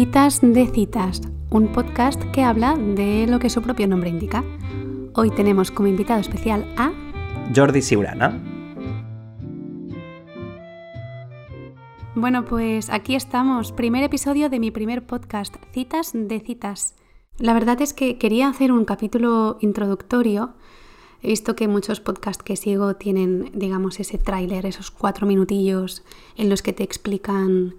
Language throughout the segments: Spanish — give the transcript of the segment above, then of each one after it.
Citas de Citas, un podcast que habla de lo que su propio nombre indica. Hoy tenemos como invitado especial a Jordi Siurana. Bueno, pues aquí estamos, primer episodio de mi primer podcast, Citas de Citas. La verdad es que quería hacer un capítulo introductorio. He visto que muchos podcasts que sigo tienen, digamos, ese tráiler, esos cuatro minutillos en los que te explican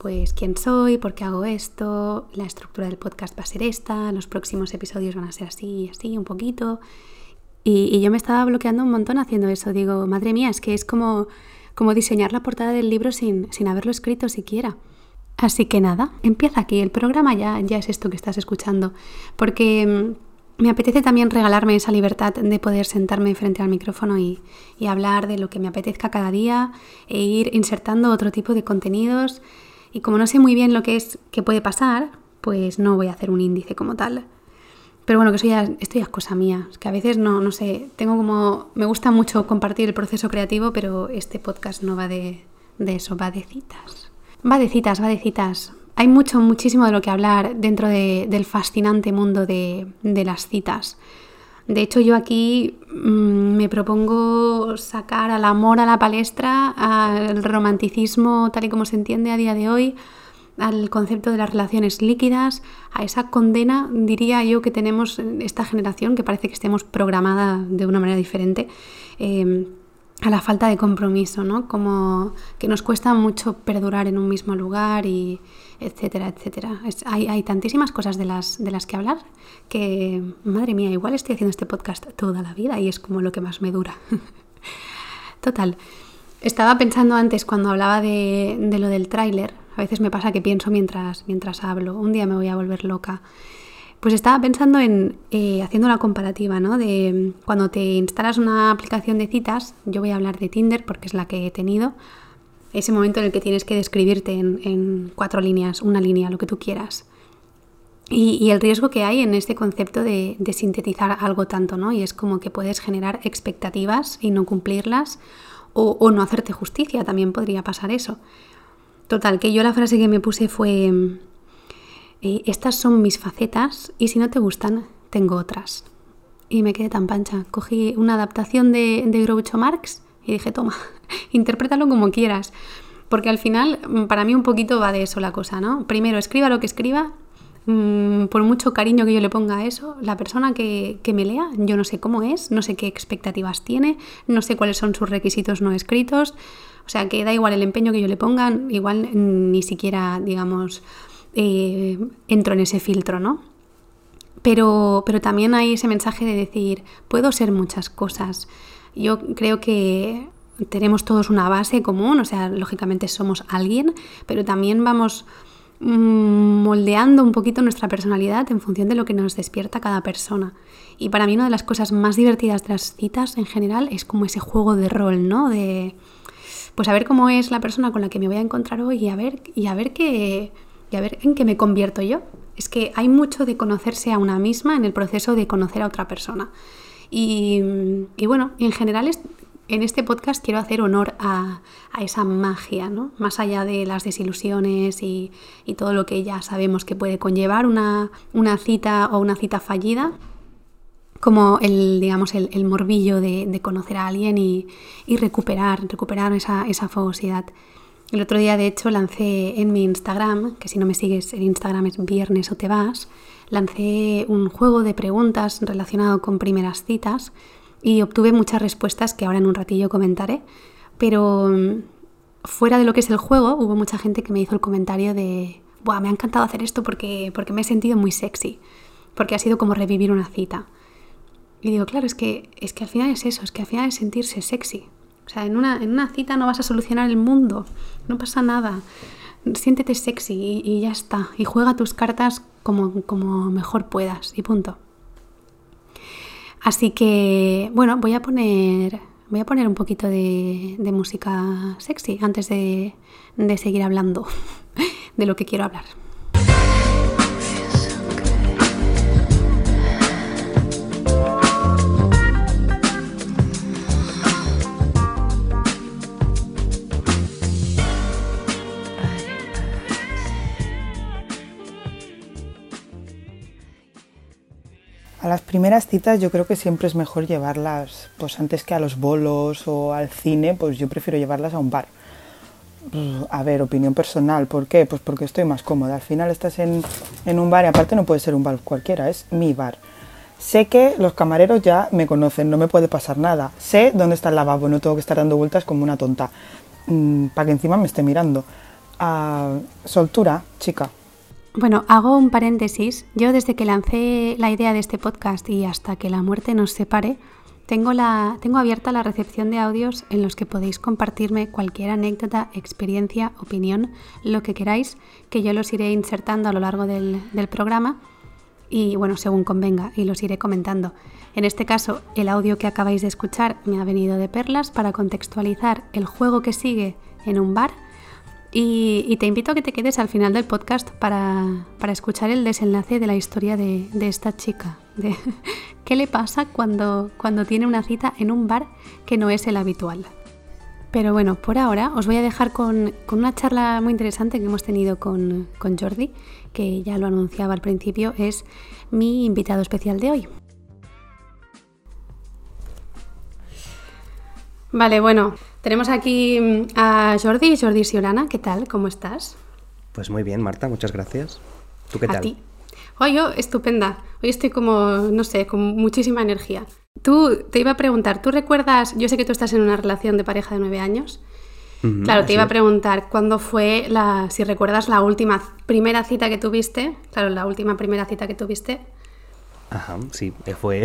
pues quién soy, por qué hago esto, la estructura del podcast va a ser esta, los próximos episodios van a ser así, así, un poquito. Y, yo me estaba bloqueando un montón haciendo eso. Digo, madre mía, es que es como, como diseñar la portada del libro sin, sin haberlo escrito siquiera. Así que nada, empieza aquí. El programa ya, ya es esto que estás escuchando. Porque mm, me apetece también regalarme esa libertad de poder sentarme frente al micrófono y, y hablar de lo que me apetezca cada día e ir insertando otro tipo de contenidos y como no sé muy bien lo que es que puede pasar, pues no voy a hacer un índice como tal. Pero bueno, que eso ya, esto ya es cosa mía. Es que a veces no, no sé, tengo como. Me gusta mucho compartir el proceso creativo, pero este podcast no va de, eso, va de citas. Va de citas, va de citas. Hay mucho, muchísimo de lo que hablar dentro del fascinante mundo de, de las citas. De hecho, yo aquí mm, me propongo sacar al amor a la palestra, al romanticismo tal y como se entiende a día de hoy, al concepto de las relaciones líquidas, a esa condena, diría yo, que tenemos esta generación, que parece que estemos programada de una manera diferente. Eh, a la falta de compromiso, ¿no? Como que nos cuesta mucho perdurar en un mismo lugar y etcétera, etcétera. hay, hay, tantísimas cosas de las, de las que hablar que, madre mía, igual estoy haciendo este podcast toda la vida y es como lo que más me dura. Total. Estaba pensando antes cuando hablaba de, de lo del tráiler, a veces me pasa que pienso mientras, mientras hablo, un día me voy a volver loca. Pues estaba pensando en eh, haciendo la comparativa, ¿no? De cuando te instalas una aplicación de citas, yo voy a hablar de Tinder porque es la que he tenido, ese momento en el que tienes que describirte en, cuatro líneas, una línea, lo que tú quieras. Y, el riesgo que hay en este concepto de, sintetizar algo tanto, ¿no? Y es como que puedes generar expectativas y no cumplirlas o, o no hacerte justicia, también podría pasar eso. Total, que yo la frase que me puse fue estas son mis facetas y si no te gustan, tengo otras. Y me quedé tan pancha. Cogí una adaptación de, de Groucho Marx y dije, toma, interprétalo como quieras. Porque al final, mm, para mí un poquito va de eso la cosa, ¿no? Primero, escriba lo que escriba, mm, por mucho cariño que yo le ponga a eso, la persona que, que, me lea, yo no sé cómo es, no sé qué expectativas tiene, no sé cuáles son sus requisitos no escritos, o sea que da igual el empeño que yo le ponga, igual ni siquiera, digamos, eh, entro en ese filtro, ¿no? Pero, pero también hay ese mensaje de decir, puedo ser muchas cosas. Yo creo que tenemos todos una base común, o sea, lógicamente somos alguien, pero también vamos mm, moldeando un poquito nuestra personalidad en función de lo que nos despierta cada persona. Y para mí una de las cosas más divertidas de las citas en general es como ese juego de rol, ¿no? De pues a ver cómo es la persona con la que me voy a encontrar hoy y a ver, y a ver qué, y a ver en qué me convierto yo. Es que hay mucho de conocerse a una misma en el proceso de conocer a otra persona. Y, bueno, en general en este podcast quiero hacer honor a, esa magia, ¿no? Más allá de las desilusiones y, todo lo que ya sabemos que puede conllevar una, cita o una cita fallida, como el, digamos, el, morbillo de, conocer a alguien y, recuperar, recuperar esa, esa fogosidad. El otro día, de hecho, lancé en mi Instagram, que si no me sigues en Instagram es viernes o te vas, lancé un juego de preguntas relacionado con primeras citas y obtuve muchas respuestas que ahora en un ratillo comentaré, pero mm, fuera de lo que es el juego, hubo mucha gente que me hizo el comentario de, Buah, me ha encantado hacer esto porque, porque me he sentido muy sexy, porque ha sido como revivir una cita. Y digo, claro, es que, es que al final es eso, es que al final es sentirse sexy. O sea, en una, en una cita no vas a solucionar el mundo, no pasa nada. Siéntete sexy y, ya está. Y juega tus cartas como, como mejor puedas y punto. Así que, bueno, voy a poner, voy a poner un poquito de, de música sexy antes de, de seguir hablando de lo que quiero hablar. Las primeras citas yo creo que siempre es mejor llevarlas, pues antes que a los bolos o al cine, pues yo prefiero llevarlas a un bar. A ver, opinión personal, ¿por qué? Pues porque estoy más cómoda. Al final estás en, en un bar y aparte no puede ser un bar cualquiera, es mi bar. Sé que los camareros ya me conocen, no me puede pasar nada. Sé dónde está el lavabo, no tengo que estar dando vueltas como una tonta. Mm, para que encima me esté mirando. Ah, soltura, chica. Bueno, hago un paréntesis. Yo desde que lancé la idea de este podcast y hasta que la muerte nos separe, tengo, la, tengo abierta la recepción de audios en los que podéis compartirme cualquier anécdota, experiencia, opinión, lo que queráis, que yo los iré insertando a lo largo del, del programa y bueno, según convenga, y los iré comentando. En este caso, el audio que acabáis de escuchar me ha venido de perlas para contextualizar el juego que sigue en un bar y, te invito a que te quedes al final del podcast para, escuchar el desenlace de la historia de, esta chica. De qué le pasa cuando, cuando tiene una cita en un bar que no es el habitual. Pero bueno, por ahora os voy a dejar con, una charla muy interesante que hemos tenido con, con Jordi, que ya lo anunciaba al principio, es mi invitado especial de hoy. Vale, bueno, tenemos aquí mm, a Jordi, Jordi Siorana. ¿Qué tal? ¿Cómo estás? Pues muy bien, Marta, muchas gracias. ¿Tú qué tal? A ti. Hoy yo, estupenda. Hoy estoy como, no sé, con muchísima energía. Tú, te iba a preguntar, ¿tú recuerdas, yo sé que tú estás en una relación de pareja de nueve años, claro, te iba a preguntar cuándo fue la, si recuerdas la última primera cita que tuviste, claro, la última primera cita que tuviste. Ajá, sí, fue.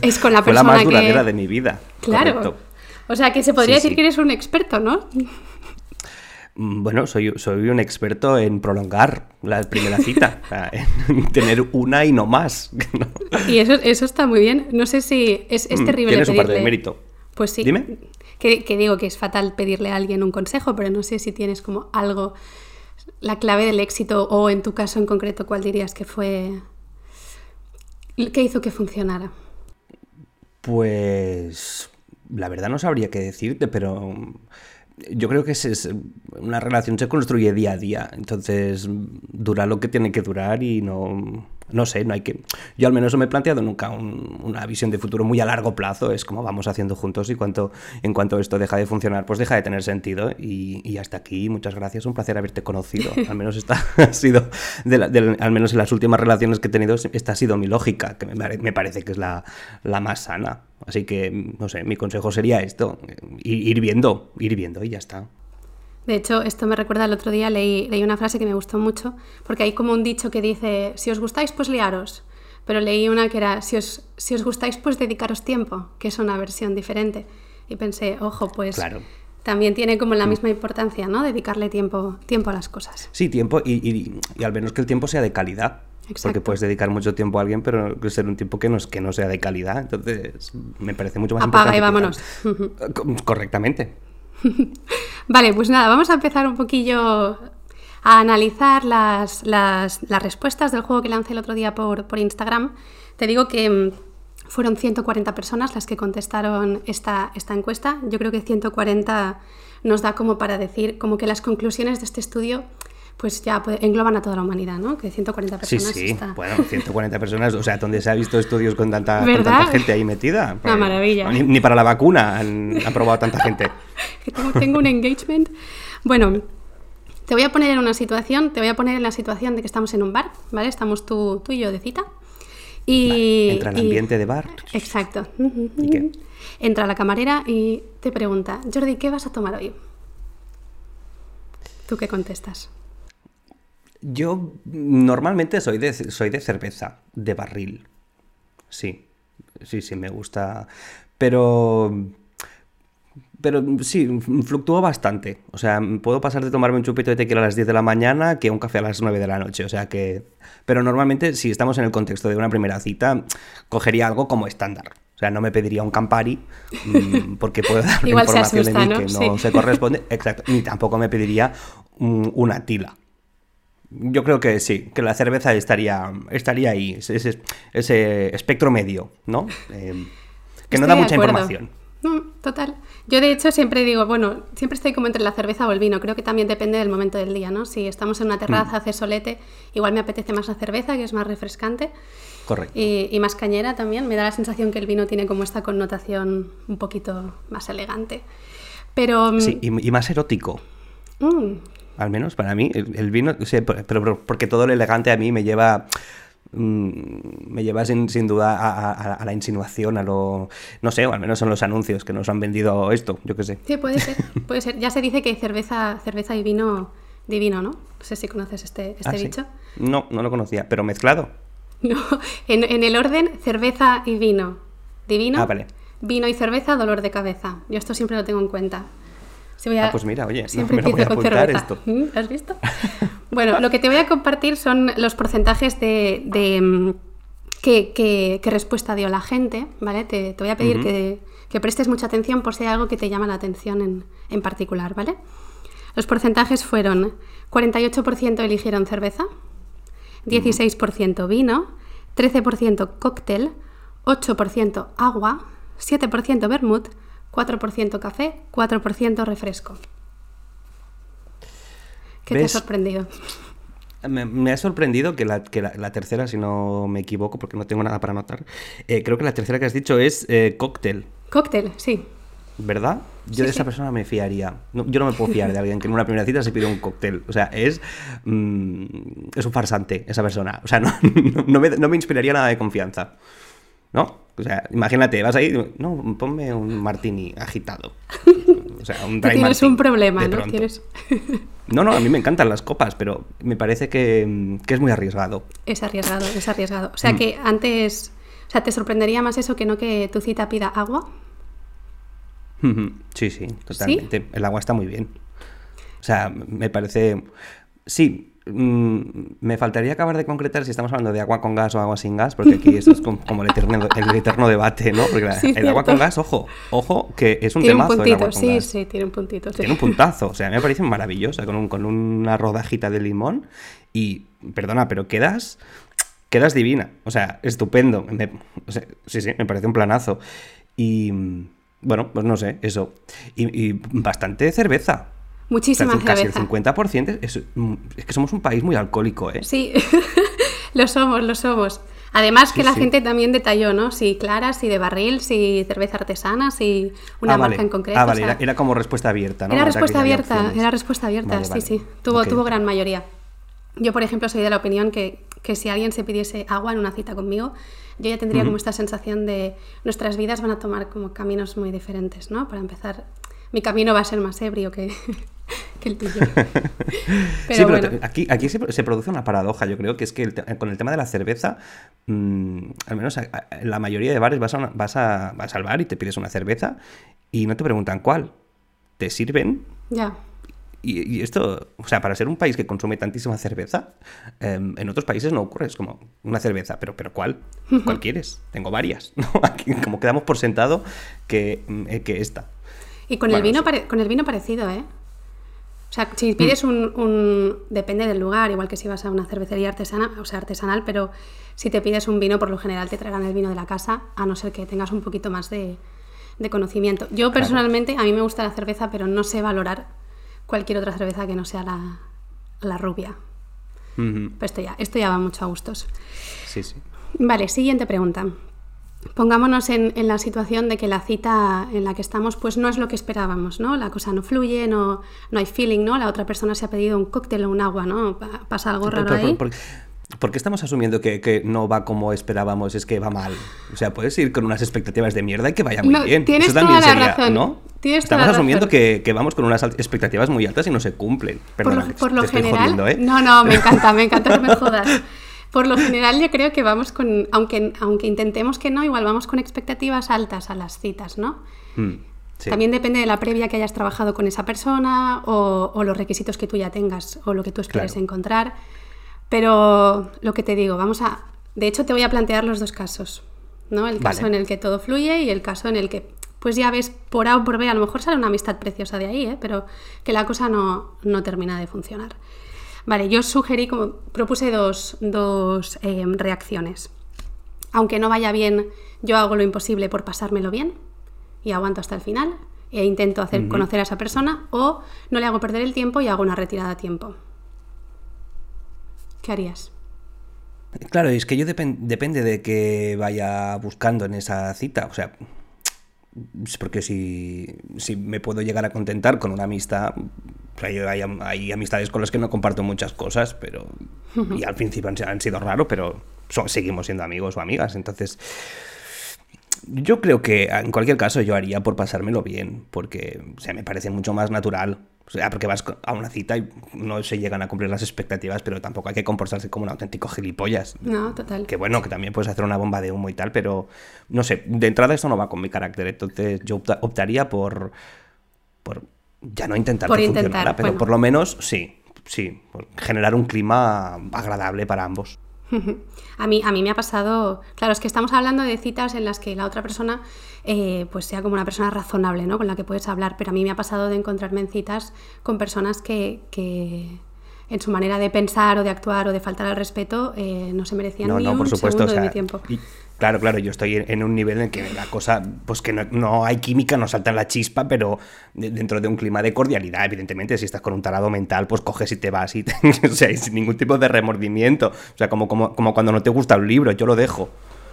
Es con la persona fue la más duradera de mi vida. Claro. O sea, que se podría decir que eres un experto, ¿no? Mm, bueno, soy, soy un experto en prolongar la primera cita, en tener una y no más. Y eso, eso está muy bien. No sé si es, es mm, terrible. Tienes un parte de mérito. Pues sí. Dime. Que, que, digo que es fatal pedirle a alguien un consejo, pero no sé si tienes como algo, la clave del éxito o en tu caso en concreto, ¿cuál dirías que fue, qué hizo que funcionara? Pues la verdad no sabría qué decirte, pero yo creo que es, una relación se construye día a día, entonces dura lo que tiene que durar y no, no sé, no hay que... Yo al menos no me he planteado nunca una visión de futuro muy a largo plazo, es como vamos haciendo juntos y cuanto, en cuanto esto deja de funcionar, pues deja de tener sentido y, hasta aquí, muchas gracias, un placer haberte conocido, al menos esta ha sido, al menos en las últimas relaciones que he tenido, esta ha sido mi lógica, que me, me parece que es la, la más sana. Así que, no sé, mi consejo sería esto, ir, viendo, ir viendo y ya está. De hecho, esto me recuerda el otro día, leí, leí una frase que me gustó mucho, porque hay como un dicho que dice, si os gustáis, pues liaros. Pero leí una que era, si os, si os gustáis, pues dedicaros tiempo, que es una versión diferente. Y pensé, ojo, pues también tiene como la mm. misma importancia, ¿no? Dedicarle tiempo, tiempo a las cosas. Sí, tiempo y, y al menos que el tiempo sea de calidad. Porque puedes dedicar mucho tiempo a alguien, pero ser un tiempo que no, que no sea de calidad. Entonces, me parece mucho más Apaga y vámonos. Correctamente. vale, pues nada, vamos a empezar un poquillo a analizar las, las, respuestas del juego que lancé el otro día por, por Instagram. Te digo que mm, fueron 140 personas las que contestaron esta, esta encuesta. Yo creo que 140 nos da como para decir como que las conclusiones de este estudio pues ya pues, engloban a toda la humanidad, ¿no? Que 140 personas. Sí, sí, bueno, 140 personas, o sea, ¿dónde se ha visto estudios con tanta, gente ahí metida? Una pues, maravilla. Ni, para la vacuna han, probado tanta gente. tengo, un engagement. Bueno, te voy a poner en una situación, te voy a poner en la situación de que estamos en un bar, ¿vale? Estamos tú, tú y yo de cita. Y, entra en ambiente de bar. Exacto. ¿Y qué? Entra la camarera y te pregunta, Jordi, ¿qué vas a tomar hoy? ¿Tú qué contestas? Yo normalmente soy de, soy de cerveza, de barril. Sí, sí, sí, me gusta. Pero... Pero sí, fluctúo bastante. O sea, puedo pasar de tomarme un chupito de tequila a las 10 de la mañana que un café a las 9 de la noche. O sea que... Pero normalmente, si estamos en el contexto de una primera cita, cogería algo como estándar. O sea, no me pediría un Campari mm, porque puedo dar información de mí que no se corresponde. Exacto. Ni tampoco me pediría una tila. Yo creo que sí, que la cerveza estaría, estaría ahí, ese, ese espectro medio, ¿no? Eh, que no da mucha información. total. Yo de hecho siempre digo, bueno, siempre estoy como entre la cerveza o el vino, creo que también depende del momento del día, ¿no? Si estamos en una terraza, mm. hace solete, igual me apetece más la cerveza, que es más refrescante. Correcto. Y, más cañera también. Me da la sensación que el vino tiene como esta connotación un poquito más elegante. Pero... Mm, sí, y, más erótico. Mm. Al menos para mí, el, vino, pero, porque todo lo elegante a mí me lleva mm, me lleva sin, duda a, la insinuación, a lo... No sé, o al menos son los anuncios que nos han vendido esto, yo qué sé. Sí, puede ser, puede ser. Ya se dice que cerveza, cerveza y vino divino, ¿no? No sé si conoces este, este ah, dicho. No, no lo conocía, pero mezclado. No, en, el orden cerveza y vino. Divino. Ah, vale. Vino y cerveza, dolor de cabeza. Yo esto siempre lo tengo en cuenta. Ah, pues mira, oye, siempre me lo voy a esto. ¿Mm? ¿Has visto? bueno, lo que te voy a compartir son los porcentajes de, de mm, qué, respuesta dio la gente, ¿vale? Te, voy a pedir que, que, prestes mucha atención por si hay algo que te llama la atención en, en particular, ¿vale? Los porcentajes fueron 48% eligieron cerveza, 16% vino, 13% cóctel, 8% agua, 7% vermut, 4% café, 4% refresco. ¿Qué te ha sorprendido? Me, ha sorprendido que, la, tercera, si no me equivoco, porque no tengo nada para anotar, eh, creo que la tercera que has dicho es eh, cóctel. Cóctel, sí. ¿Verdad? Yo de esa persona me fiaría. yo no me puedo fiar de alguien que en una primera cita se pide un cóctel. O sea, es. Mm, es un farsante esa persona. O sea, no, no, me, inspiraría nada de confianza. ¿No? O sea, imagínate, vas ahí. No, ponme un martini agitado. O sea, un dry Tienes un problema, ¿no? No, no, a mí me encantan las copas, pero me parece que, es muy arriesgado. Es arriesgado, es arriesgado. O sea, mm. que antes. O sea, ¿te sorprendería más eso que no que tu cita pida agua? Sí, sí, totalmente. El agua está muy bien. O sea, me parece... Sí, mm, me faltaría acabar de concretar si estamos hablando de agua con gas o agua sin gas, porque aquí eso es como, el, eterno, debate, ¿no? Porque el agua con gas, ojo, ojo, que es un tiene Un puntito, sí, sí, tiene un puntito. Tiene un puntazo, o sea, me parece maravillosa, con, con una rodajita de limón y, perdona, pero quedas, quedas divina, o sea, estupendo. sí, sí, me parece un planazo. Y bueno, pues no sé, eso. Y, bastante cerveza. Muchísima cerveza. Casi el 50%. Es, es, que somos un país muy alcohólico, ¿eh? Sí, lo somos, lo somos. Además que la gente también detalló, ¿no? Si claras, si de barril, si cerveza artesana, si una ah, marca en concreto. Ah, vale, era, como respuesta abierta, ¿no? Era respuesta abierta, era respuesta abierta, sí, sí. Tuvo, tuvo gran mayoría. Yo, por ejemplo, soy de la opinión que, que si alguien se pidiese agua en una cita conmigo, yo ya tendría como esta sensación de nuestras vidas van a tomar como caminos muy diferentes, ¿no? Para empezar, mi camino va a ser más ebrio que, el tuyo. sí, pero aquí, aquí se, produce una paradoja, yo creo, que es que con el tema de la cerveza, mm, al menos en la mayoría de bares vas, a, vas, a, vas al bar y te pides una cerveza y no te preguntan cuál. Te sirven. Ya. Y, esto, o sea, para ser un país que consume tantísima cerveza, em, en otros países no ocurre. Es como una cerveza, pero, pero ¿cuál? ¿Cuál quieres? Tengo varias. ¿no? Aquí, como quedamos por sentado que, mm, eh, que esta. Y con, el vino con el vino parecido, ¿eh? O sea, si pides mm. un, Depende del lugar, igual que si vas a una cervecería artesana, o sea, artesanal, pero si te pides un vino, por lo general te traerán el vino de la casa, a no ser que tengas un poquito más de, conocimiento. Yo personalmente, a mí me gusta la cerveza, pero no sé valorar cualquier otra cerveza que no sea la, rubia. Pero esto ya, esto ya va mucho a gustos. Sí, sí. Vale, siguiente pregunta. Pongámonos en, la situación de que la cita en la que estamos pues no es lo que esperábamos, ¿no? La cosa no fluye, no, no hay feeling, ¿no? La otra persona se ha pedido un cóctel o un agua, ¿no? Pasa algo raro ahí. ¿Por qué estamos asumiendo que, no va como esperábamos? Es que va mal. O sea, puedes ir con unas expectativas de mierda y que vaya muy bien. Tienes Eso también toda la razón. ¿no? estamos asumiendo que, vamos con unas expectativas muy altas y no se cumplen. Perdona, por lo, general. ¿eh? No, no, me encanta, me encanta que me jodas. Por lo general, yo creo que vamos con. Aunque, aunque intentemos que no, igual vamos con expectativas altas a las citas, ¿no? Mm, también depende de la previa que hayas trabajado con esa persona o, los requisitos que tú ya tengas o lo que tú esperes encontrar. Pero lo que te digo, vamos a... De hecho, te voy a plantear los dos casos, ¿no? El caso en el que todo fluye y el caso en el que, pues ya ves, por A o por B, a lo mejor sale una amistad preciosa de ahí, ¿eh? pero que la cosa no, termina de funcionar. Vale, yo sugerí, como propuse dos, eh, reacciones. Aunque no vaya bien, yo hago lo imposible por pasármelo bien y aguanto hasta el final e intento hacer conocer a esa persona o no le hago perder el tiempo y hago una retirada a tiempo. ¿Qué harías? Claro, es que yo depen- depende de que vaya buscando en esa cita. O sea, porque si, si me puedo llegar a contentar con una amistad, hay, am- hay amistades con las que no comparto muchas cosas, pero y al principio han, han sido raro, pero so- seguimos siendo amigos o amigas. Entonces, yo creo que en cualquier caso yo haría por pasármelo bien, porque o sea, me parece mucho más natural. O sea, porque vas a una cita y no se llegan a cumplir las expectativas, pero tampoco hay que comportarse como un auténtico gilipollas. No, total. Que bueno, que también puedes hacer una bomba de humo y tal, pero no sé, de entrada esto no va con mi carácter, entonces yo opta- optaría por, por ya no intentar Por que intentar, funcionara, pero bueno. por lo menos sí, sí, generar un clima agradable para ambos. A mí, a mí me ha pasado, claro, es que estamos hablando de citas en las que la otra persona eh, pues sea como una persona razonable, ¿no? Con la que puedes hablar, pero a mí me ha pasado de encontrarme en citas con personas que, que en su manera de pensar o de actuar o de faltar al respeto eh, no se merecían No, ni no, un por supuesto. segundo o sea, de mi tiempo. y- claro, claro, yo estoy en, en un nivel en que la cosa, pues que no, no hay química, no salta la chispa, pero de- dentro de un clima de cordialidad, evidentemente, si estás con un tarado mental, pues coges y te vas y, te- o sea, y sin ningún tipo de remordimiento. O sea, como, como, como cuando no te gusta un libro, yo lo dejo.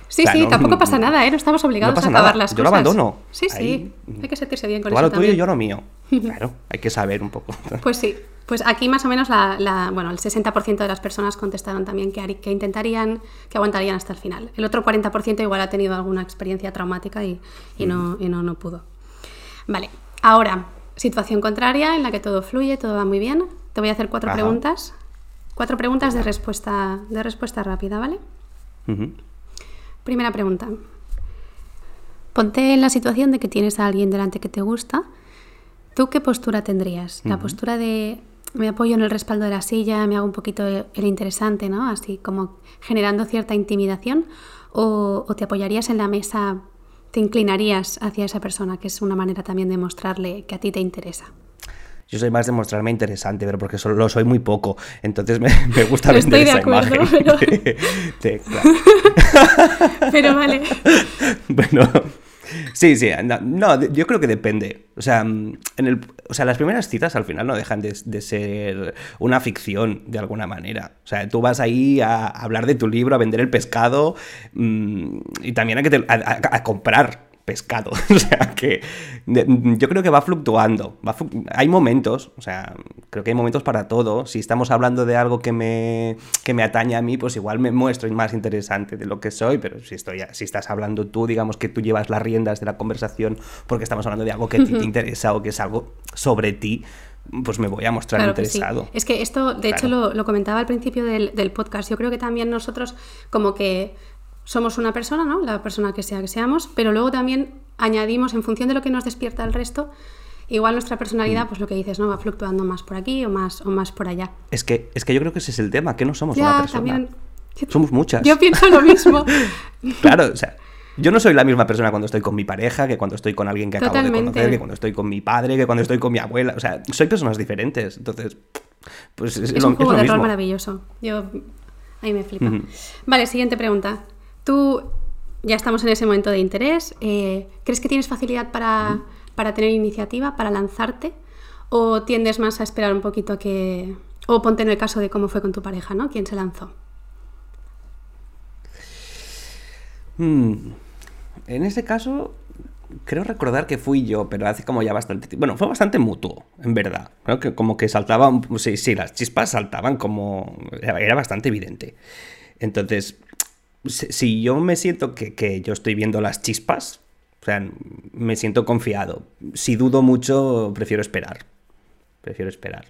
Sí, O sea, sí, no- tampoco pasa nada, ¿eh? No estamos obligados pasa a acabar nada, las yo lo cosas. abandono. Sí, sí, Ahí- hay que sentirse bien con Tú eso lo tuyo, también. yo lo mío. Claro, hay que saber un poco. Pues sí, pues aquí más o menos la, la- bueno, el 60% de las personas contestaron también que, intentarían, que aguantarían hasta el final. El otro 40% igual ha tenido alguna experiencia traumática y, y no, y no, no pudo. Vale, ahora, situación contraria en la que todo fluye, todo va muy bien. Te voy a hacer cuatro Ajá. preguntas. Cuatro preguntas de respuesta, de respuesta rápida, ¿vale? Primera pregunta. Ponte en la situación de que tienes a alguien delante que te gusta. ¿Tú qué postura tendrías? La postura de me apoyo en el respaldo de la silla, me hago un poquito el interesante, ¿no? Así como generando cierta intimidación. ¿O, o te apoyarías en la mesa, te inclinarías hacia esa persona, que es una manera también de mostrarle que a ti te interesa? Yo soy más de mostrarme interesante, pero porque solo lo soy muy poco. Entonces me, me gusta Estoy vender de esa acuerdo, imagen. pero- de- de- claro. Pero vale. Bueno, sí, sí, no, no, yo creo que depende. O sea, mm, en el, o sea, las primeras citas al final no dejan de, de ser una ficción de alguna manera. O sea, tú vas ahí a hablar de tu libro, a vender el pescado mm, y también a, que te- a- a- a comprar pescado. O sea, que yo creo que va fluctuando. va hay momentos, o sea, creo que hay momentos para todo. Si estamos hablando de algo que me, que me atañe a mí, pues igual me muestro más interesante de lo que soy, pero si, estoy, si estás hablando tú, digamos que tú llevas las riendas de la conversación porque estamos hablando de algo que a ti te interesa o que es algo sobre ti, pues me voy a mostrar Claro que sí. interesado. Es que esto, de hecho, lo, lo comentaba al principio del, del podcast. Yo creo que también nosotros, como que somos una persona, ¿no? La persona que sea que seamos, pero luego también añadimos, en función de lo que nos despierta el resto, igual nuestra personalidad, pues lo que dices, ¿no? Va fluctuando más por aquí o más, o más por allá. Es que, es que yo creo que ese es el tema, que no somos ya, una persona. también. Somos muchas. Yo pienso lo mismo. Claro, o sea, yo no soy la misma persona cuando estoy con mi pareja, que cuando estoy con alguien que acabo de conocer, que cuando estoy con mi padre, que cuando estoy con mi abuela. O sea, soy personas diferentes. Entonces, pues es, Es lo, un juego es lo de rol maravilloso. Yo. Ahí me flipa. Vale, siguiente pregunta. Tú. Ya estamos en ese momento de interés. eh, ¿Crees que tienes facilidad para, para tener iniciativa, para lanzarte? ¿O tiendes más a esperar un poquito a que. O ponte en el caso de cómo fue con tu pareja, ¿no? ¿Quién se lanzó? Mm, En ese caso, creo recordar que fui yo, pero hace como ya bastante tiempo. Bueno, fue bastante mutuo, en verdad. Creo que como que saltaban. Sí, sí, las chispas saltaban como. Era bastante evidente. Entonces, si si yo me siento que, que yo estoy viendo las chispas, o sea, me siento confiado. Si dudo mucho, prefiero esperar. Prefiero esperar.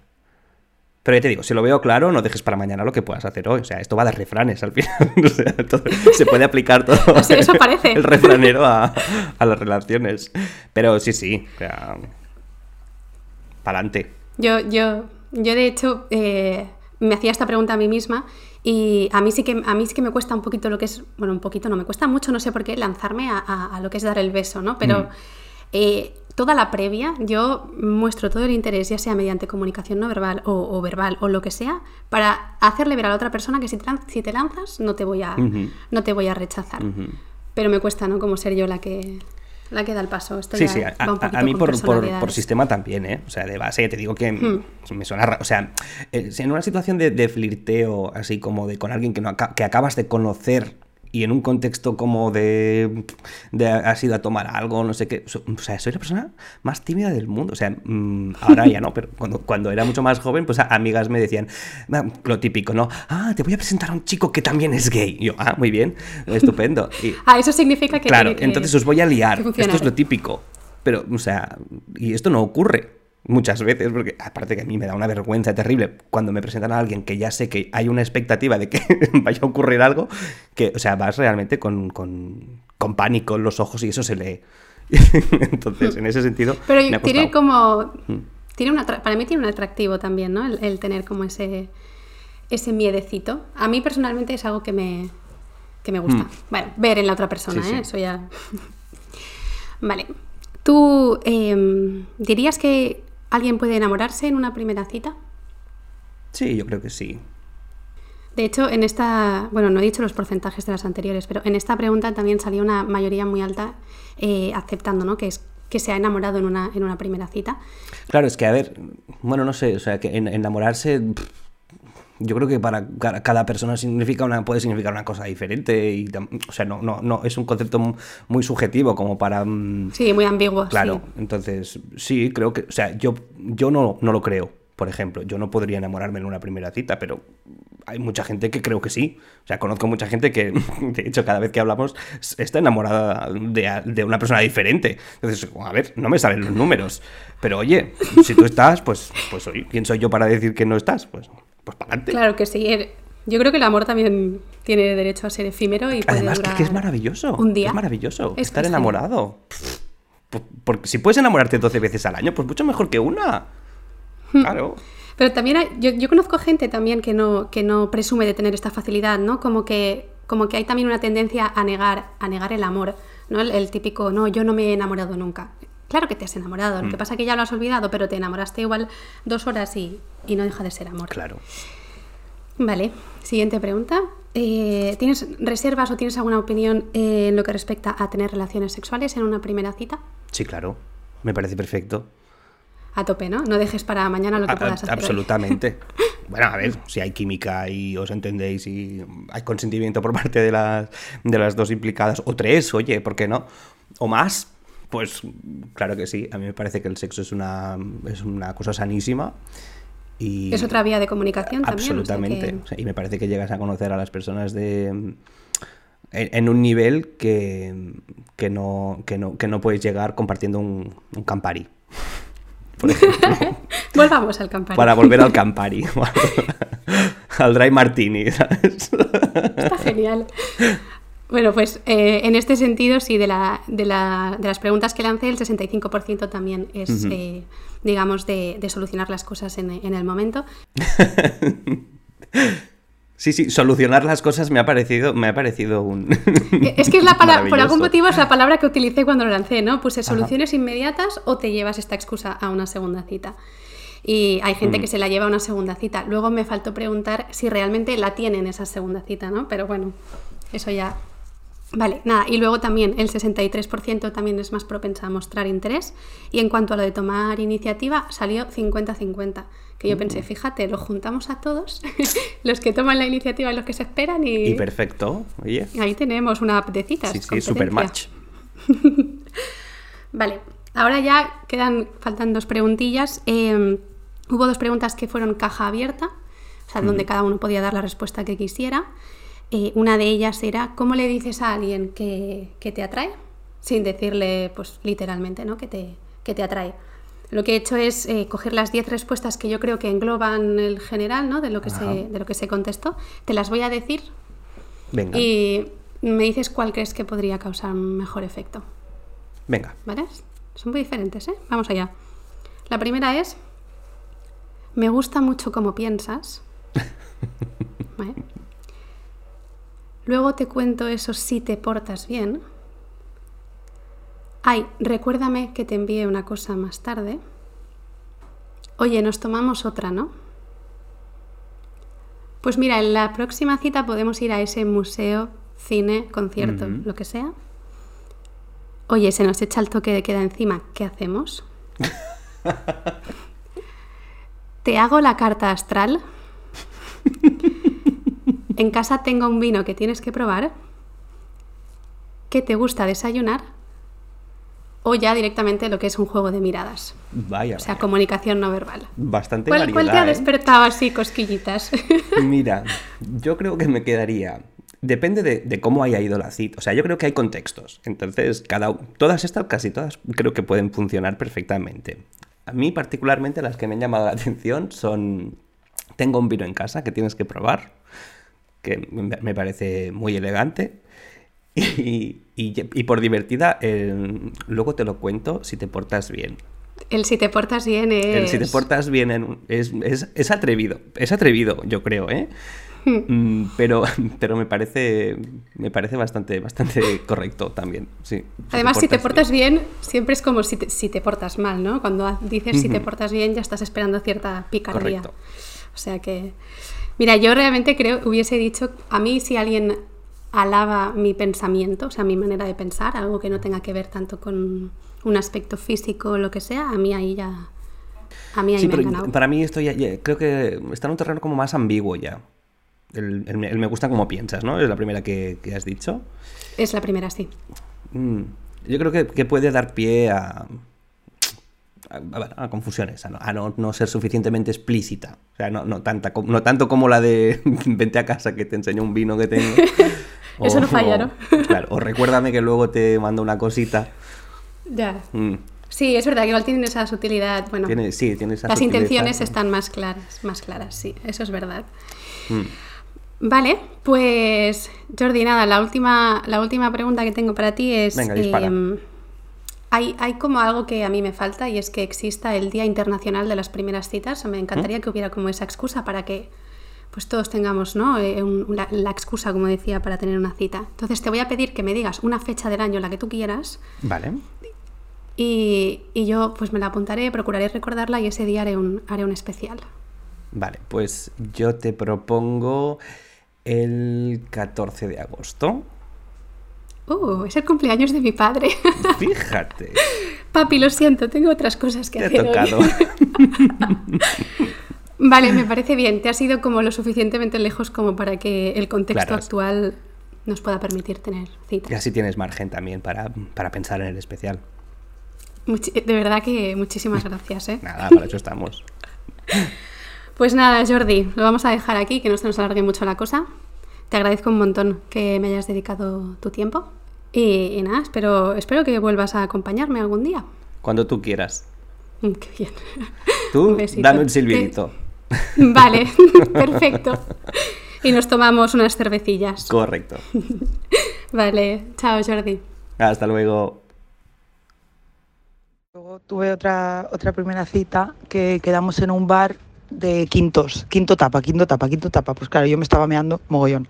Pero ya te digo, si lo veo claro, no dejes para mañana lo que puedas hacer hoy. O sea, esto va de refranes al final. O sea, todo- se puede aplicar todo Así, eso parece. el refranero a, a las relaciones. Pero sí, sí. O sea, pa'lante. Yo, yo, yo de hecho, eh, me hacía esta pregunta a mí misma y a mí sí que a mí sí que me cuesta un poquito lo que es, bueno, un poquito no, me cuesta mucho, no sé por qué, lanzarme a, a- a lo que es dar el beso, ¿no? Pero Mm. eh, toda la previa, yo muestro todo el interés, ya sea mediante comunicación no verbal o, o verbal o lo que sea, para hacerle ver a la otra persona que si te, si te lanzas no te voy a, no te voy a rechazar. Pero me cuesta, ¿no? Como ser yo la que... la que da el paso. Esto Sí, ya sí, a, mí por, por- sistema también, ¿eh? O sea, de base te digo que Hmm. me suena raro. O sea, eh, en una situación de, de flirteo, así como de con alguien que, no que acabas de conocer y en un contexto como de, de has ido a tomar algo, no sé qué. O sea, soy la persona más tímida del mundo. O sea, mm, ahora ya no, pero cuando, cuando era mucho más joven, pues amigas me decían, "Ah, lo típico, ¿no? Ah, te voy a presentar a un chico que también es gay. Y yo, ah, muy bien, estupendo. Y, Ah, eso significa que. Claro, que- entonces os voy a liar. Esto es lo típico. Pero, o sea, y esto no ocurre muchas veces, porque aparte que a mí me da una vergüenza terrible cuando me presentan a alguien que ya sé que hay una expectativa de que vaya a ocurrir algo, que, o sea, vas realmente con, con, con pánico en los ojos y eso se lee. Entonces, en ese sentido, Pero me ha tiene como. Tiene un atra- para mí tiene un atractivo también, ¿no? El, el tener como ese, ese miedecito. A mí personalmente es algo que me, que me gusta. Mm. Bueno, ver en la otra persona, Sí, ¿eh? sí. Eso ya. vale. ¿Tú em, dirías que alguien puede enamorarse en una primera cita? Sí, yo creo que sí. De hecho, en esta, bueno, no he dicho los porcentajes de las anteriores, pero en esta pregunta también salió una mayoría muy alta eh, aceptando, ¿no? Que es que se ha enamorado en una, en una primera cita. Claro, es que, a ver, bueno, no sé, o sea, que en- enamorarse, pff, yo creo que para ca- cada persona significa una, puede significar una cosa diferente, y, o sea, no, no, no, es un concepto mu- muy subjetivo como para... mm, Sí, muy ambiguo. Claro, sí. entonces sí, creo que, o sea, yo, yo no, no lo creo, por ejemplo, yo no podría enamorarme en una primera cita, pero hay mucha gente que creo que sí, o sea, conozco mucha gente que, de hecho, cada vez que hablamos está enamorada de, de una persona diferente, entonces, a ver, no me salen los números, pero oye, si tú estás, pues, pues oye, ¿quién soy yo para decir que no estás? Pues, pues para adelante. Claro que sí. er- Yo creo que el amor también tiene derecho a ser efímero y puede Además, durar que es maravilloso. Un día. Es maravilloso. Es- estar enamorado. Por- Porque si puedes enamorarte 12 veces al año, pues mucho mejor que una. Hmm. Claro. Pero también hay- yo, yo conozco gente también que no, que no presume de tener esta facilidad, ¿no? Como que, como que hay también una tendencia a negar, a negar el amor, ¿no? El, el típico, no, yo no me he enamorado nunca. Claro que te has enamorado, lo Mm. que pasa es que ya lo has olvidado, pero te enamoraste igual dos horas y, y no deja de ser amor. Claro. Vale, siguiente pregunta. Eh, ¿Tienes reservas o tienes alguna opinión eh, en lo que respecta a tener relaciones sexuales en una primera cita? Sí, claro. Me parece perfecto. A tope, ¿no? No dejes para mañana lo que A- puedas hacer. hoy. absolutamente. Bueno, a ver, si hay química y os entendéis y hay consentimiento por parte de las, de las dos implicadas, o tres, oye, ¿por qué no? O más, pues claro que sí. A mí me parece que el sexo es una, es una cosa sanísima. Y Es otra vía de comunicación también. o sea Absolutamente. que- O sea, y me parece que llegas a conocer a las personas de en, en un nivel que, que, no, que, no, que no puedes llegar compartiendo un, un Campari. Por ejemplo. Volvamos al campanario. para volver al Campari. al Dry Martini, ¿sabes? Está genial. Bueno, pues eh, en este sentido, sí, de, la, de, la- de las preguntas que lancé, el 65% también es, Ujú. eh, digamos, de, de solucionar las cosas en, en el momento. Sí, sí, solucionar las cosas me ha parecido, me ha parecido un. Es que es la palabra, por algún motivo es la palabra que utilicé cuando lo lancé, ¿no? Puse soluciones inmediatas o te llevas esta excusa a una segunda cita. Y hay gente Mm. que se la lleva a una segunda cita. Luego me faltó preguntar si realmente la tienen esa segunda cita, ¿no? Pero bueno, eso ya. Vale, nada, y luego también el 63% también es más propensa a mostrar interés. Y en cuanto a lo de tomar iniciativa, salió 50-50. Que yo Mm. pensé, fíjate, lo juntamos a todos, los que toman la iniciativa y los que se esperan, y, Y perfecto, oye. ahí tenemos una app de citas. Sí, sí, super match. Vale, ahora ya quedan, faltan dos preguntillas. Eh, hubo dos preguntas que fueron caja abierta, o sea, donde cada uno podía dar la respuesta que quisiera. Eh, una de ellas era, ¿cómo le dices a alguien que, que te atrae? Sin decirle, pues literalmente, ¿no? Que te, que te atrae. Lo que he hecho es eh, coger las 10 respuestas que yo creo que engloban el general, ¿no? De lo, que Ajá. se, de lo que se contestó. Te las voy a decir Venga, y me dices cuál crees que podría causar mejor efecto. venga. ¿Vale? Son muy diferentes, ¿eh? Vamos allá. La primera es, me gusta mucho cómo piensas. Luego te cuento eso si te portas bien. Ay, recuérdame que te envíe una cosa más tarde. Oye, nos tomamos otra, ¿no? Pues mira, en la próxima cita podemos ir a ese museo, cine, concierto, lo que sea. Oye, se nos echa el toque de queda encima. ¿Qué hacemos? Te hago la carta astral. En casa tengo un vino que tienes que probar. ¿Qué te gusta desayunar? O ya directamente lo que es un juego de miradas. Vaya. O sea, vaya. comunicación no verbal. Bastante ¿Cuál, cuál te ha variedad, ¿eh? despertado así cosquillitas? Mira, yo creo que me quedaría. Depende de, de cómo haya ido la cita. O sea, yo creo que hay contextos. Entonces, cada, todas estas, casi todas, creo que pueden funcionar perfectamente. A mí, particularmente, las que me han llamado la atención son. Tengo un vino en casa que tienes que probar, que me parece muy elegante. Y, y- y por divertida, eh, luego te lo cuento si te portas bien. El si te portas bien es... El si te portas bien en es, es- es atrevido. Es atrevido, yo creo, ¿eh? Mm, pero, pero me parece. Me parece bastante, bastante correcto también. Sí. Además, si te portas bien, siempre es como si te, si te portas mal, ¿no? Cuando dices si te portas bien, ya estás esperando cierta picardía. Correcto. O sea que. Mira, yo realmente creo, hubiese dicho, a mí si alguien alaba mi pensamiento, o sea, mi manera de pensar, algo que no tenga que ver tanto con un aspecto físico o lo que sea, a mí ahí ya. A mí ahí Sí, me pero para mí esto ya, ya- creo que está en un terreno como más ambiguo ya. El, el- el me gusta como piensas, ¿no? Es la primera que, que has dicho. Es la primera, sí. Mm, Yo creo que, que puede dar pie a, a, a- a confusiones, a, no, a no- no ser suficientemente explícita. O sea, no, no, tanta, no tanto como la de vente a casa que te enseño un vino que tengo. Eso no falla, ¿no? o- claro, o recuérdame que luego te mando una cosita. Ya. Mm, Sí, es verdad que igual tienen esa sutilidad. Bueno, tiene, sí, tiene esa las intenciones ¿no? están más claras, más claras, sí, eso es verdad. Mm. Vale, pues Jordi, nada, la última, la última pregunta que tengo para ti es... Venga, dispara. em, hay, hay como algo que a mí me falta y es que exista el Día Internacional de las Primeras Citas. Me encantaría ¿Mm? que hubiera como esa excusa para que pues todos tengamos ¿no? Eh, un- la, la excusa, como decía, para tener una cita. Entonces te voy a pedir que me digas una fecha del año, la que tú quieras, Vale. y, y yo pues me la apuntaré, procuraré recordarla y ese día haré un, haré un especial. Vale, pues yo te propongo el 14 de agosto. Uh, es el cumpleaños de mi padre. Fíjate, Papi, lo siento, tengo otras cosas que te ha hacer. hoy. tocado. Vale, me parece bien. Te has ido como lo suficientemente lejos como para que el contexto Claro. actual nos pueda permitir tener citas. Y así tienes margen también para, para pensar en el especial. Muchi- de verdad que muchísimas gracias, ¿eh? Nada, para eso estamos. Pues nada, Jordi, lo vamos a dejar aquí, que no se nos alargue mucho la cosa. Te agradezco un montón que me hayas dedicado tu tiempo. Y, y nada, espero, espero que vuelvas a acompañarme algún día. Cuando tú quieras. Mm, Qué bien. Tú, Un dame un silbidito. Vale, perfecto. Y nos tomamos unas cervecillas. Correcto. Vale, chao Jordi. Hasta luego. Luego tuve otra, otra primera cita que quedamos en un bar de quintos, quinto tapa, quinto tapa, quinto tapa. Pues claro, yo me estaba meando mogollón.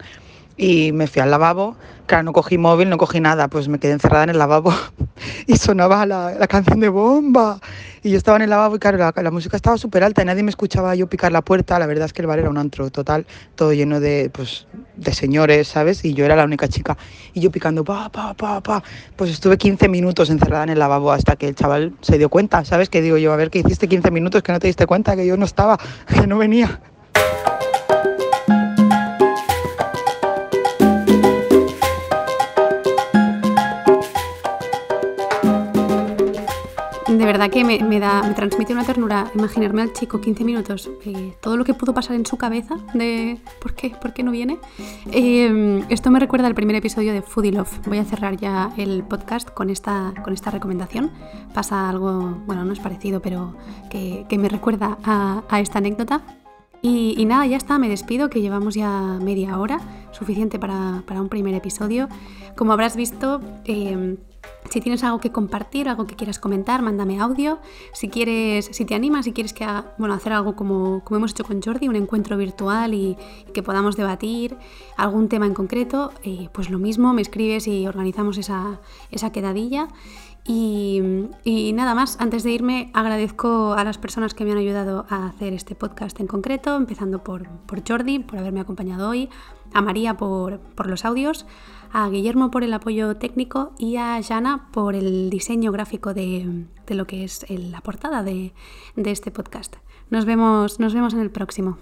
Y me fui al lavabo, claro, no cogí móvil, no cogí nada, pues me quedé encerrada en el lavabo y sonaba la, la canción de bomba. Y yo estaba en el lavabo y claro, la, la música estaba súper alta y nadie me escuchaba yo picar la puerta. La verdad es que el bar era un antro total, todo lleno de, pues, de señores, ¿sabes? Y yo era la única chica. Y yo picando, pa, pa, pa, pa. Pues estuve 15 minutos encerrada en el lavabo hasta que el chaval se dio cuenta, ¿sabes? Que digo yo, a ver, que hiciste 15 minutos que no te diste cuenta que yo no estaba, que no venía. Verdad que me, me da, me transmite una ternura imaginarme al chico 15 minutos, eh, todo lo que pudo pasar en su cabeza de ¿por qué? ¿Por qué no viene? Eh, esto me recuerda al primer episodio de Foodie Love. Voy a cerrar ya el podcast con esta, con esta recomendación. Pasa algo, bueno, no es parecido, pero que, que me recuerda a, a esta anécdota. Y, y nada, ya está, me despido, que llevamos ya media hora, suficiente para, para un primer episodio. Como habrás visto, eh, si tienes algo que compartir, algo que quieras comentar, mándame audio. Si quieres, si te animas, si quieres que bueno, hacer algo como, como hemos hecho con Jordi, un encuentro virtual y, y que podamos debatir algún tema en concreto, eh, pues lo mismo, me escribes y organizamos esa, esa quedadilla. Y, y nada más, antes de irme agradezco a las personas que me han ayudado a hacer este podcast en concreto, empezando por, por Jordi, por haberme acompañado hoy, a María por, por los audios, a Guillermo por el apoyo técnico y a Jana por el diseño gráfico de, lo que es la portada de, de este podcast. Nos vemos, nos vemos en el próximo.